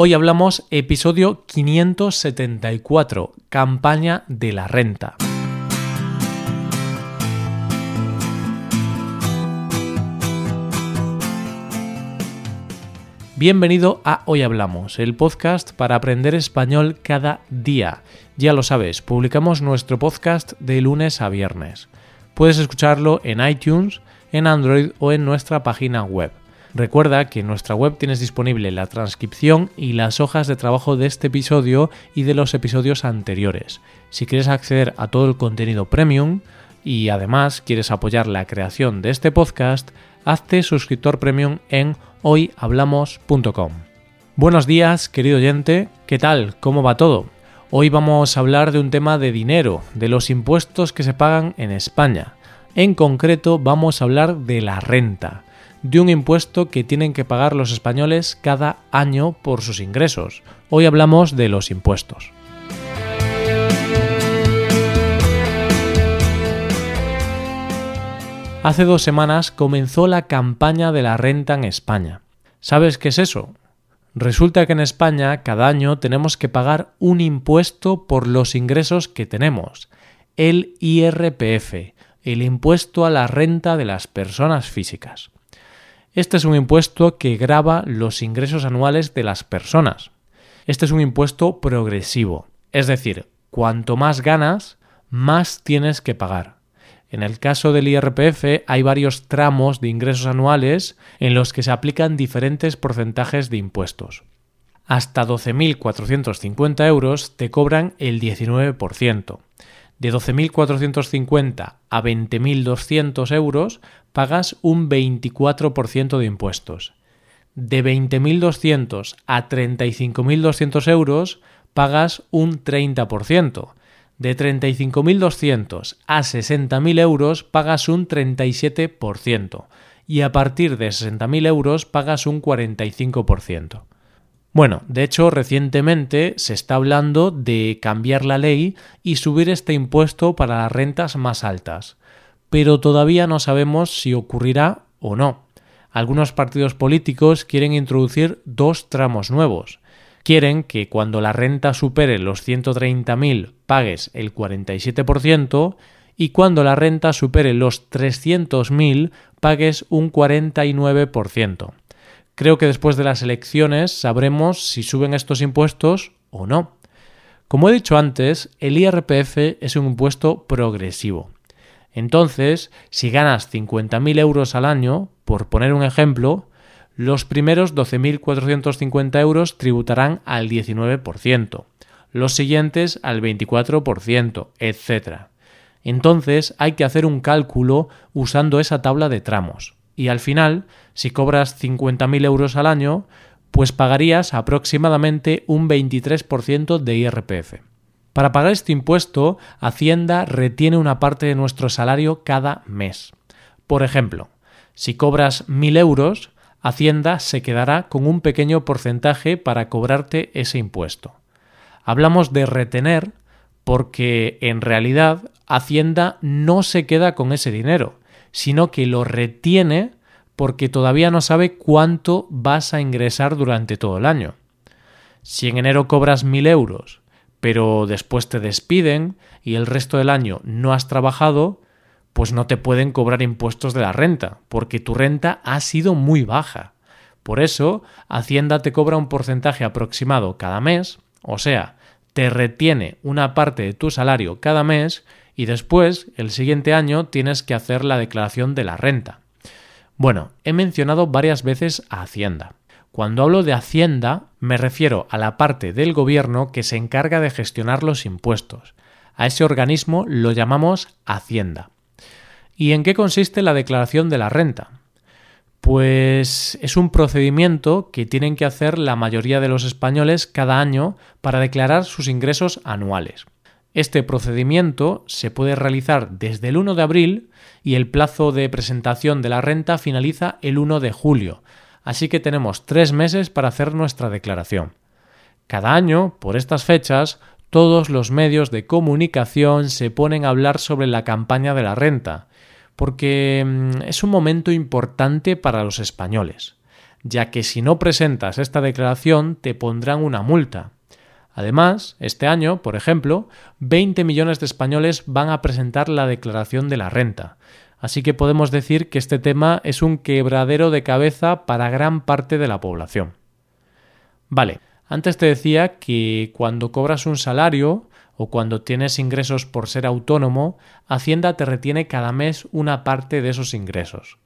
Hoy hablamos episodio 574, campaña de la renta. Bienvenido a Hoy Hablamos, el podcast para aprender español cada día. Ya lo sabes, publicamos nuestro podcast de lunes a viernes. Puedes escucharlo en iTunes, en Android o en nuestra página web. Recuerda que en nuestra web tienes disponible la transcripción y las hojas de trabajo de este episodio y de los episodios anteriores. Si quieres acceder a todo el contenido premium y además quieres apoyar la creación de este podcast, hazte suscriptor premium en hoyhablamos.com. Buenos días, querido oyente, ¿qué tal? ¿Cómo va todo? Hoy vamos a hablar de un tema de dinero, de los impuestos que se pagan en España. En concreto vamos a hablar de la renta de un impuesto que tienen que pagar los españoles cada año por sus ingresos. Hoy hablamos de los impuestos. Hace dos semanas comenzó la campaña de la renta en España. ¿Sabes qué es eso? Resulta que en España cada año tenemos que pagar un impuesto por los ingresos que tenemos, el IRPF, el impuesto a la renta de las personas físicas. Este es un impuesto que grava los ingresos anuales de las personas. Este es un impuesto progresivo, es decir, cuanto más ganas, más tienes que pagar. En el caso del IRPF hay varios tramos de ingresos anuales en los que se aplican diferentes porcentajes de impuestos. Hasta 12.450 euros te cobran el 19% de 12.450 a 20.200 euros pagas un 24% de impuestos. De 20.200 a 35.200 euros pagas un 30%. De 35.200 a 60.000 euros pagas un 37%. Y a partir de 60.000 euros pagas un 45%. Bueno, de hecho, recientemente se está hablando de cambiar la ley y subir este impuesto para las rentas más altas, pero todavía no sabemos si ocurrirá o no. Algunos partidos políticos quieren introducir dos tramos nuevos. Quieren que cuando la renta supere los 130.000 pagues el 47% y cuando la renta supere los 300.000 pagues un 49%. Creo que después de las elecciones sabremos si suben estos impuestos o no. Como he dicho antes, el IRPF es un impuesto progresivo. Entonces, si ganas 50.000 euros al año, por poner un ejemplo, los primeros 12.450 euros tributarán al 19%, los siguientes al 24%, etc. Entonces hay que hacer un cálculo usando esa tabla de tramos y al final, si cobras 50.000 euros al año, pues pagarías aproximadamente un 23% de IRPF. Para pagar este impuesto, Hacienda retiene una parte de nuestro salario cada mes. Por ejemplo, si cobras 1.000 euros, Hacienda se quedará con un pequeño porcentaje para cobrarte ese impuesto. Hablamos de retener porque en realidad Hacienda no se queda con ese dinero, sino que lo retiene porque todavía no sabe cuánto vas a ingresar durante todo el año. Si en enero cobras mil euros, pero después te despiden y el resto del año no has trabajado, pues no te pueden cobrar impuestos de la renta, porque tu renta ha sido muy baja. Por eso, Hacienda te cobra un porcentaje aproximado cada mes, o sea, te retiene una parte de tu salario cada mes y después, el siguiente año, tienes que hacer la declaración de la renta. Bueno, he mencionado varias veces a Hacienda. Cuando hablo de Hacienda, me refiero a la parte del gobierno que se encarga de gestionar los impuestos. A ese organismo lo llamamos Hacienda. ¿Y en qué consiste la declaración de la renta? Pues es un procedimiento que tienen que hacer la mayoría de los españoles cada año para declarar sus ingresos anuales. Este procedimiento se puede realizar desde el 1 de abril y el plazo de presentación de la renta finaliza el 1 de julio, así que tenemos tres meses para hacer nuestra declaración. Cada año, por estas fechas, todos los medios de comunicación se ponen a hablar sobre la campaña de la renta, porque mm, es un momento importante para los españoles. ya que si no presentas esta declaración te pondrán una multa. Además, este año, por ejemplo, 20 millones de españoles van a presentar la declaración de la renta. Así que podemos decir que este tema es un quebradero de cabeza para gran parte de la población. Vale, antes te decía que cuando cobras un salario o cuando tienes ingresos por ser autónomo, Hacienda te retiene cada mes una parte de esos ingresos.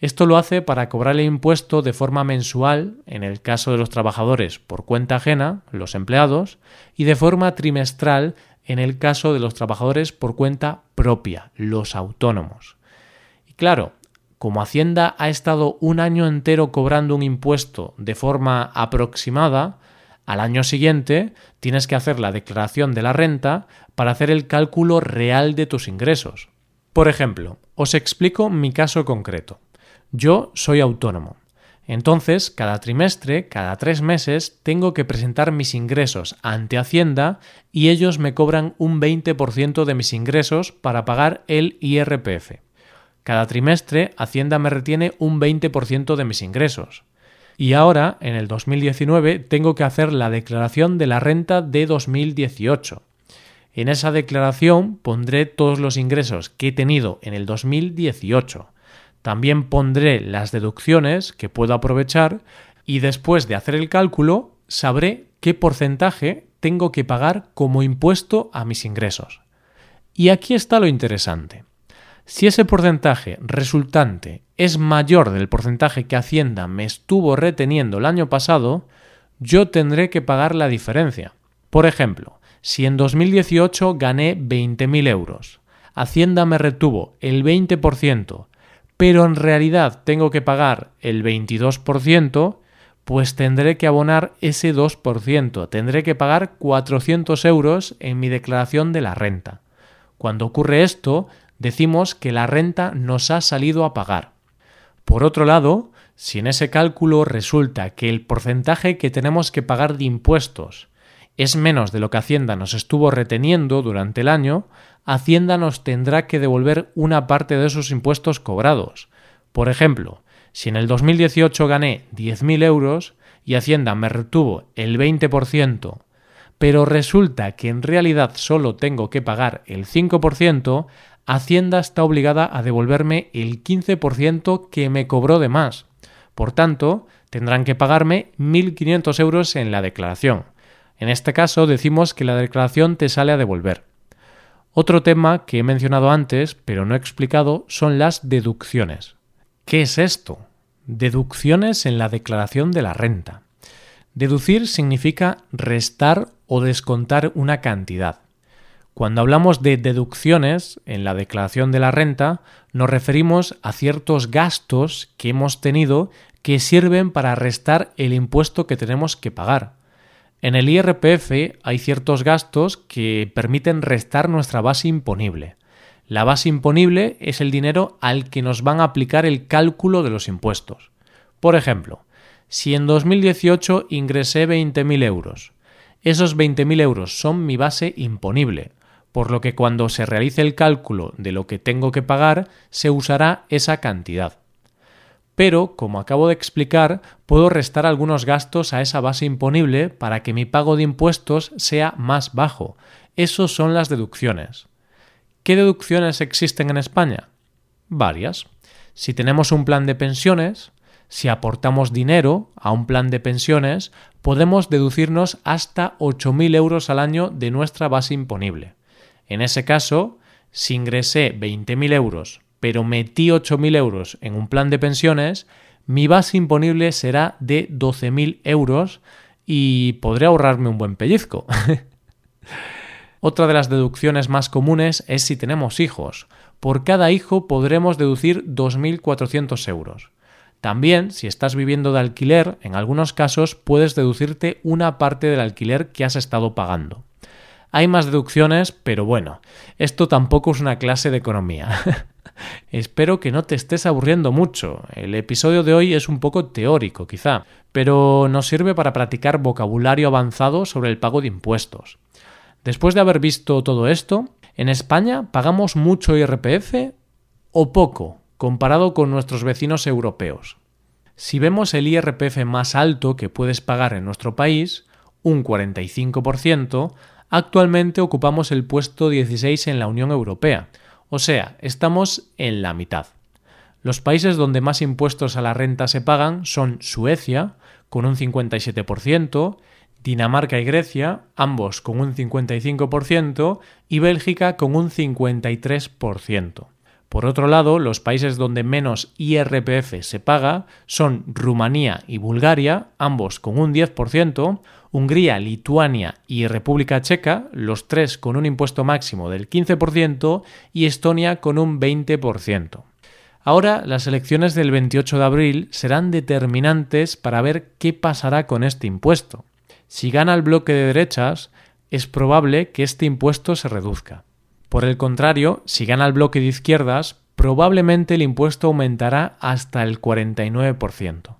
Esto lo hace para cobrar el impuesto de forma mensual, en el caso de los trabajadores por cuenta ajena, los empleados, y de forma trimestral, en el caso de los trabajadores por cuenta propia, los autónomos. Y claro, como Hacienda ha estado un año entero cobrando un impuesto de forma aproximada, al año siguiente tienes que hacer la declaración de la renta para hacer el cálculo real de tus ingresos. Por ejemplo, os explico mi caso concreto. Yo soy autónomo. Entonces, cada trimestre, cada tres meses, tengo que presentar mis ingresos ante Hacienda y ellos me cobran un 20% de mis ingresos para pagar el IRPF. Cada trimestre, Hacienda me retiene un 20% de mis ingresos. Y ahora, en el 2019, tengo que hacer la declaración de la renta de 2018. En esa declaración pondré todos los ingresos que he tenido en el 2018 también pondré las deducciones que puedo aprovechar y después de hacer el cálculo sabré qué porcentaje tengo que pagar como impuesto a mis ingresos. Y aquí está lo interesante. Si ese porcentaje resultante es mayor del porcentaje que Hacienda me estuvo reteniendo el año pasado, yo tendré que pagar la diferencia. Por ejemplo, si en 2018 gané 20.000 euros, Hacienda me retuvo el 20% pero en realidad tengo que pagar el 22%, pues tendré que abonar ese 2%, tendré que pagar 400 euros en mi declaración de la renta. Cuando ocurre esto, decimos que la renta nos ha salido a pagar. Por otro lado, si en ese cálculo resulta que el porcentaje que tenemos que pagar de impuestos es menos de lo que Hacienda nos estuvo reteniendo durante el año, Hacienda nos tendrá que devolver una parte de esos impuestos cobrados. Por ejemplo, si en el 2018 gané 10.000 euros y Hacienda me retuvo el 20%, pero resulta que en realidad solo tengo que pagar el 5%, Hacienda está obligada a devolverme el 15% que me cobró de más. Por tanto, tendrán que pagarme 1.500 euros en la declaración. En este caso decimos que la declaración te sale a devolver. Otro tema que he mencionado antes, pero no he explicado, son las deducciones. ¿Qué es esto? Deducciones en la declaración de la renta. Deducir significa restar o descontar una cantidad. Cuando hablamos de deducciones en la declaración de la renta, nos referimos a ciertos gastos que hemos tenido que sirven para restar el impuesto que tenemos que pagar. En el IRPF hay ciertos gastos que permiten restar nuestra base imponible. La base imponible es el dinero al que nos van a aplicar el cálculo de los impuestos. Por ejemplo, si en 2018 ingresé 20.000 euros, esos 20.000 euros son mi base imponible, por lo que cuando se realice el cálculo de lo que tengo que pagar, se usará esa cantidad pero, como acabo de explicar, puedo restar algunos gastos a esa base imponible para que mi pago de impuestos sea más bajo. Esos son las deducciones. ¿Qué deducciones existen en España? Varias. Si tenemos un plan de pensiones, si aportamos dinero a un plan de pensiones, podemos deducirnos hasta 8.000 euros al año de nuestra base imponible. En ese caso, si ingresé 20.000 euros pero metí 8.000 euros en un plan de pensiones, mi base imponible será de 12.000 euros y podré ahorrarme un buen pellizco. Otra de las deducciones más comunes es si tenemos hijos. Por cada hijo podremos deducir 2.400 euros. También, si estás viviendo de alquiler, en algunos casos puedes deducirte una parte del alquiler que has estado pagando. Hay más deducciones, pero bueno, esto tampoco es una clase de economía. Espero que no te estés aburriendo mucho. El episodio de hoy es un poco teórico, quizá, pero nos sirve para practicar vocabulario avanzado sobre el pago de impuestos. Después de haber visto todo esto, ¿en España pagamos mucho IRPF o poco comparado con nuestros vecinos europeos? Si vemos el IRPF más alto que puedes pagar en nuestro país, un 45%, actualmente ocupamos el puesto 16 en la Unión Europea, o sea, estamos en la mitad. Los países donde más impuestos a la renta se pagan son Suecia, con un 57%, Dinamarca y Grecia, ambos con un 55%, y Bélgica con un 53%. Por otro lado, los países donde menos IRPF se paga son Rumanía y Bulgaria, ambos con un 10%, Hungría, Lituania y República Checa, los tres con un impuesto máximo del 15%, y Estonia con un 20%. Ahora las elecciones del 28 de abril serán determinantes para ver qué pasará con este impuesto. Si gana el bloque de derechas, es probable que este impuesto se reduzca. Por el contrario, si gana el bloque de izquierdas, probablemente el impuesto aumentará hasta el 49%.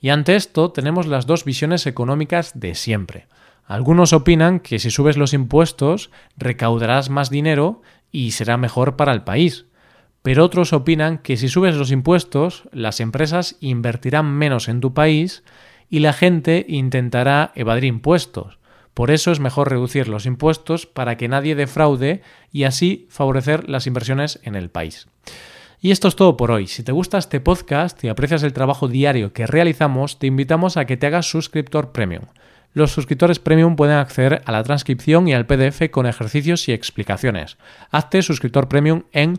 Y ante esto tenemos las dos visiones económicas de siempre. Algunos opinan que si subes los impuestos recaudarás más dinero y será mejor para el país. Pero otros opinan que si subes los impuestos, las empresas invertirán menos en tu país y la gente intentará evadir impuestos. Por eso es mejor reducir los impuestos para que nadie defraude y así favorecer las inversiones en el país. Y esto es todo por hoy. Si te gusta este podcast y aprecias el trabajo diario que realizamos, te invitamos a que te hagas suscriptor premium. Los suscriptores premium pueden acceder a la transcripción y al PDF con ejercicios y explicaciones. Hazte suscriptor premium en